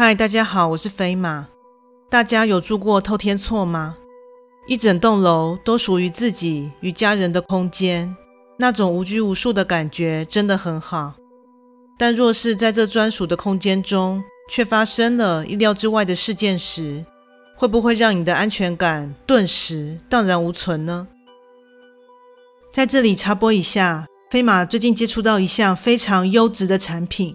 嗨，大家好，我是飞马。大家有住过透天厝吗？一整栋楼都属于自己与家人的空间，那种无拘无束的感觉真的很好。但若是在这专属的空间中，却发生了意料之外的事件时，会不会让你的安全感顿时荡然无存呢？在这里插播一下，飞马最近接触到一项非常优质的产品。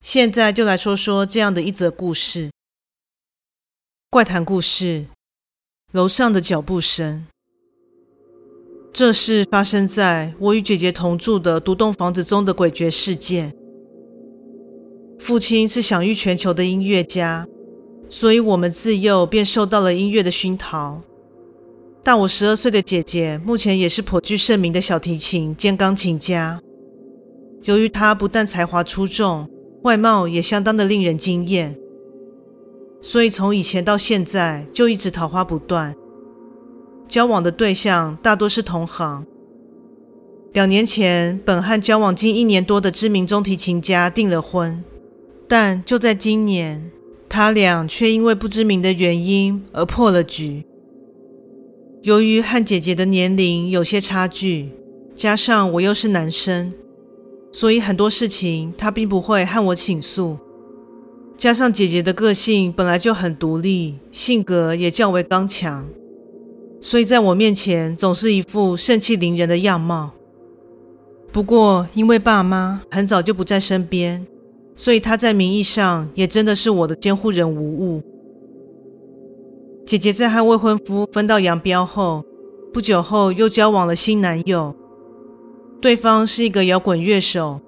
现在就来说说这样的一则故事。怪谈故事：楼上的脚步声。这是发生在我与姐姐同住的独栋房子中的诡谲事件。父亲是享誉全球的音乐家，所以我们自幼便受到了音乐的熏陶。大我十二岁的姐姐目前也是颇具盛名的小提琴兼钢琴家。由于她不但才华出众，外貌也相当的令人惊艳，所以从以前到现在就一直桃花不断。交往的对象大多是同行。两年前，本和交往近一年多的知名中提琴家订了婚，但就在今年，他俩却因为不知名的原因而破了局。由于和姐姐的年龄有些差距，加上我又是男生。所以很多事情他并不会和我倾诉，加上姐姐的个性本来就很独立，性格也较为刚强，所以在我面前总是一副盛气凌人的样貌。不过因为爸妈很早就不在身边，所以她在名义上也真的是我的监护人无误。姐姐在和未婚夫分道扬镳后，不久后又交往了新男友。对方是一个摇滚乐手，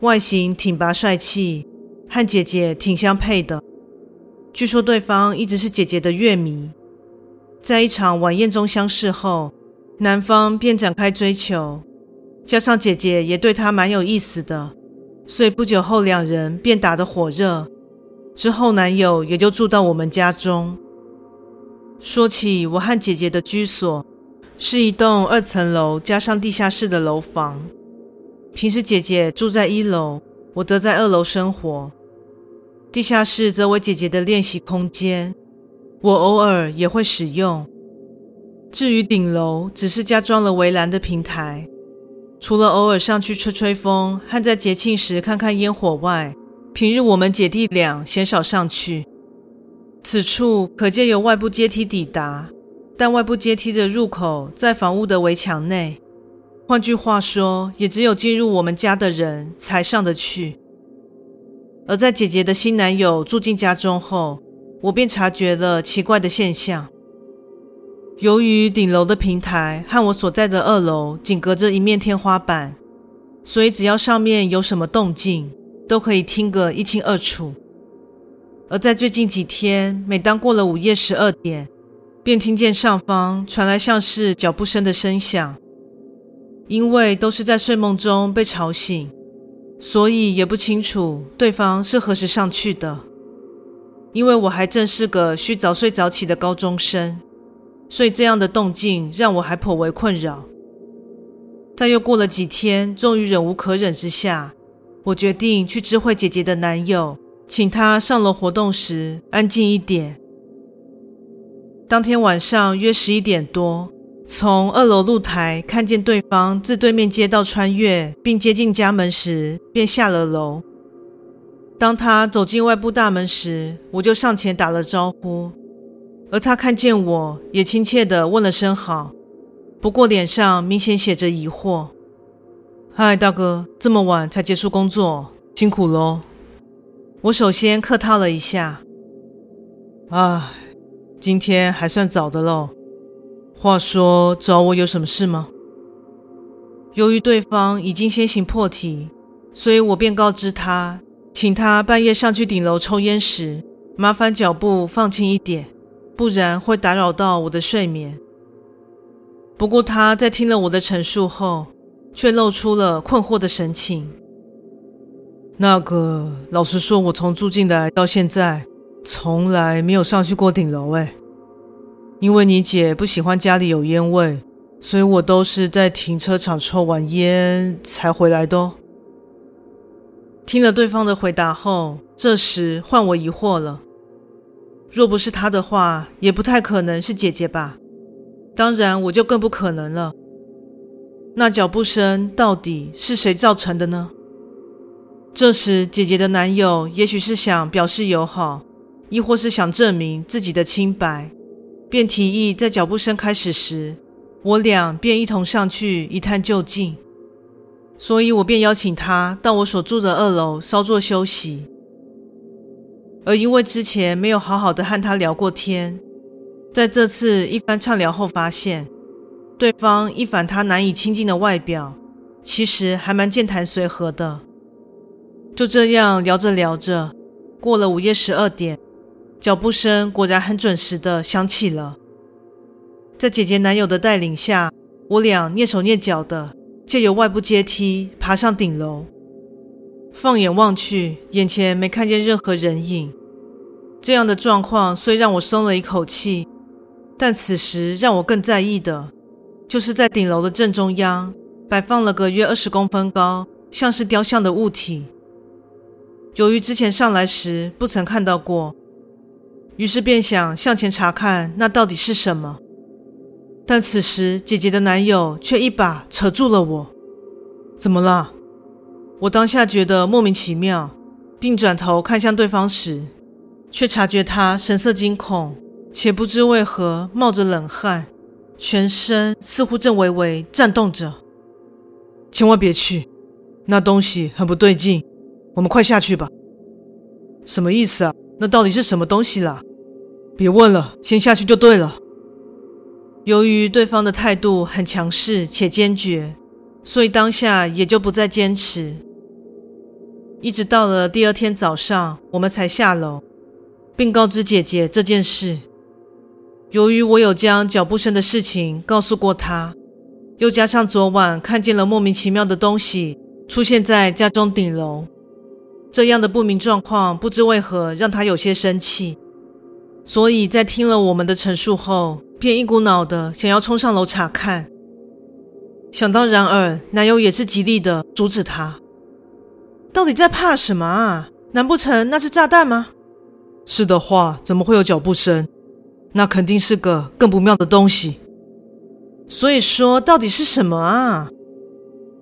外形挺拔帅气，和姐姐挺相配的。据说对方一直是姐姐的乐迷，在一场晚宴中相识后，男方便展开追求，加上姐姐也对他蛮有意思的，所以不久后两人便打得火热。之后男友也就住到我们家中。说起我和姐姐的居所。是一栋二层楼加上地下室的楼房。平时姐姐住在一楼，我则在二楼生活。地下室则为姐姐的练习空间，我偶尔也会使用。至于顶楼，只是加装了围栏的平台，除了偶尔上去吹吹风和在节庆时看看烟火外，平日我们姐弟俩鲜少上去。此处可借由外部阶梯抵达。但外部阶梯的入口在房屋的围墙内，换句话说，也只有进入我们家的人才上得去。而在姐姐的新男友住进家中后，我便察觉了奇怪的现象。由于顶楼的平台和我所在的二楼仅隔着一面天花板，所以只要上面有什么动静，都可以听个一清二楚。而在最近几天，每当过了午夜十二点，便听见上方传来像是脚步声的声响，因为都是在睡梦中被吵醒，所以也不清楚对方是何时上去的。因为我还正是个需早睡早起的高中生，所以这样的动静让我还颇为困扰。但又过了几天，终于忍无可忍之下，我决定去知会姐姐的男友，请他上楼活动时安静一点。当天晚上约十一点多，从二楼露台看见对方自对面街道穿越并接近家门时，便下了楼。当他走进外部大门时，我就上前打了招呼，而他看见我也亲切地问了声好，不过脸上明显写着疑惑。嗨，大哥，这么晚才结束工作，辛苦喽。我首先客套了一下，唉。今天还算早的喽。话说，找我有什么事吗？由于对方已经先行破题，所以我便告知他，请他半夜上去顶楼抽烟时，麻烦脚步放轻一点，不然会打扰到我的睡眠。不过他在听了我的陈述后，却露出了困惑的神情。那个，老实说，我从住进来到现在，从来没有上去过顶楼。哎，因为你姐不喜欢家里有烟味，所以我都是在停车场抽完烟才回来的哦。听了对方的回答后，这时换我疑惑了。若不是他的话，也不太可能是姐姐吧？当然，我就更不可能了。那脚步声到底是谁造成的呢？这时，姐姐的男友也许是想表示友好，亦或是想证明自己的清白，便提议在脚步声开始时，我俩便一同上去一探究竟。所以我便邀请他到我所住的二楼稍作休息。而因为之前没有好好的和他聊过天，在这次一番畅聊后，发现对方一反他难以亲近的外表，其实还蛮健谈随和的。就这样聊着聊着，过了午夜十二点，脚步声果然很准时的响起了。在姐姐男友的带领下，我俩蹑手蹑脚的借由外部阶梯爬上顶楼。放眼望去，眼前没看见任何人影。这样的状况虽让我松了一口气，但此时让我更在意的，就是在顶楼的正中央摆放了个约二十公分高，像是雕像的物体。由于之前上来时不曾看到过，于是便想向前查看那到底是什么。但此时姐姐的男友却一把扯住了我。怎么了？我当下觉得莫名其妙，并转头看向对方时，却察觉他神色惊恐，且不知为何冒着冷汗，全身似乎正微微颤动着。千万别去，那东西很不对劲。我们快下去吧。什么意思啊？那到底是什么东西啦？别问了，先下去就对了。由于对方的态度很强势且坚决，所以当下也就不再坚持。一直到了第二天早上，我们才下楼，并告知姐姐这件事。由于我有将脚步声的事情告诉过她，又加上昨晚看见了莫名其妙的东西出现在家中顶楼。这样的不明状况，不知为何让他有些生气，所以在听了我们的陈述后，便一股脑的想要冲上楼查看。想到然而，男友也是极力的阻止他。到底在怕什么啊？难不成那是炸弹吗？是的话，怎么会有脚步声？那肯定是个更不妙的东西。所以说，到底是什么啊？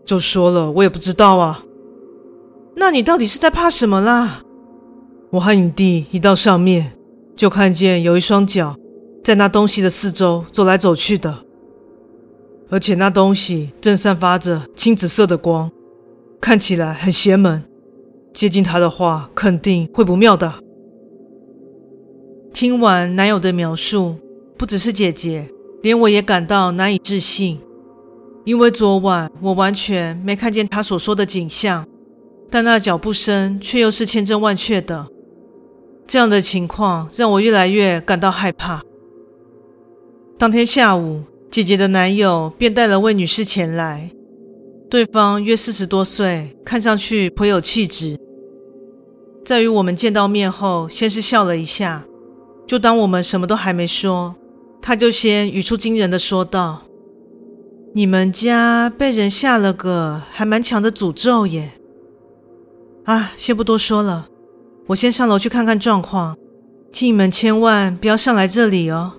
就说了，我也不知道啊。那你到底是在怕什么啦？我和你弟一到上面，就看见有一双脚在那东西的四周走来走去的，而且那东西正散发着青紫色的光，看起来很邪门。接近他的话，肯定会不妙的。听完男友的描述，不只是姐姐，连我也感到难以置信，因为昨晚我完全没看见他所说的景象。但那脚步声却又是千真万确的，这样的情况让我越来越感到害怕。当天下午，姐姐的男友便带了位女士前来，对方约四十多岁，看上去颇有气质。在与我们见到面后，先是笑了一下，就当我们什么都还没说，他就先语出惊人的说道：“你们家被人下了个还蛮强的诅咒耶。”啊，先不多说了，我先上楼去看看状况，请你们千万不要上来这里哦。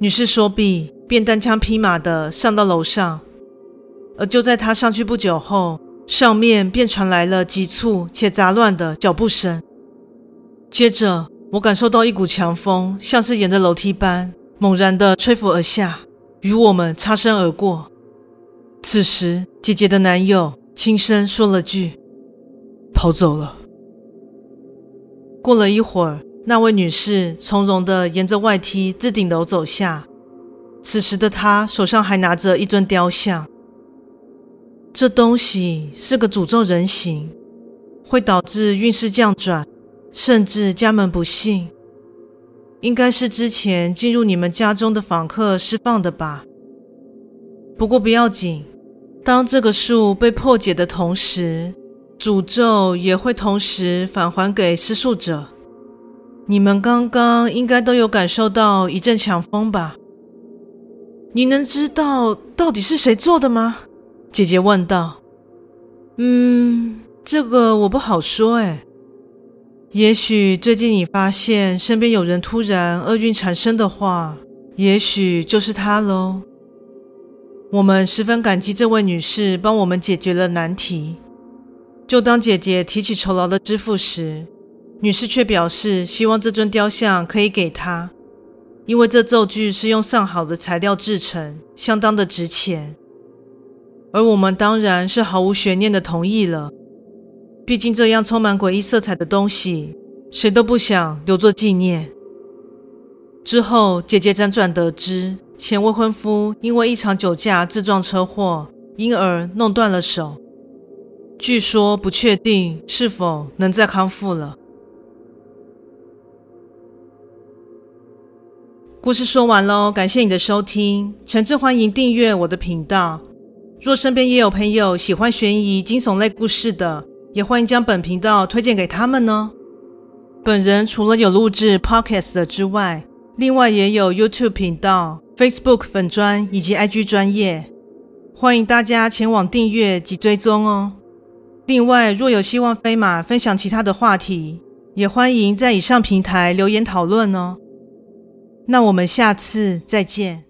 女士说毕，便单枪匹马的上到楼上，而就在她上去不久后，上面便传来了急促且杂乱的脚步声。接着，我感受到一股强风，像是沿着楼梯般猛然的吹拂而下，与我们擦身而过。此时，姐姐的男友轻声说了句。跑走了。过了一会儿，那位女士从容地沿着外梯自顶楼走下。此时的她手上还拿着一尊雕像。这东西是个诅咒人形，会导致运势降转，甚至家门不幸。应该是之前进入你们家中的访客释放的吧。不过不要紧，当这个术被破解的同时，诅咒也会同时返还给施术者。你们刚刚应该都有感受到一阵强风吧？你能知道到底是谁做的吗？姐姐问道。嗯，这个我不好说诶。也许最近你发现身边有人突然厄运缠身的话，也许就是他喽。我们十分感激这位女士帮我们解决了难题。就当姐姐提起酬劳的支付时，女士却表示希望这尊雕像可以给她，因为这咒具是用上好的材料制成，相当的值钱。而我们当然是毫无悬念的同意了。毕竟，这样充满诡异色彩的东西，谁都不想留作纪念。之后，姐姐辗转得知，前未婚夫因为一场酒驾自撞车祸，因而弄断了手。据说不确定是否能再康复了。故事说完喽，感谢你的收听，诚挚欢迎订阅我的频道。若身边也有朋友喜欢悬疑惊悚类故事的，也欢迎将本频道推荐给他们呢。本人除了有录制 Podcast 的之外，另外也有 YouTube 频道、Facebook 粉专以及 IG 专业，欢迎大家前往订阅及追踪哦。另外，若有希望飞马分享其他的话题，也欢迎在以上平台留言讨论哦。那我们下次再见。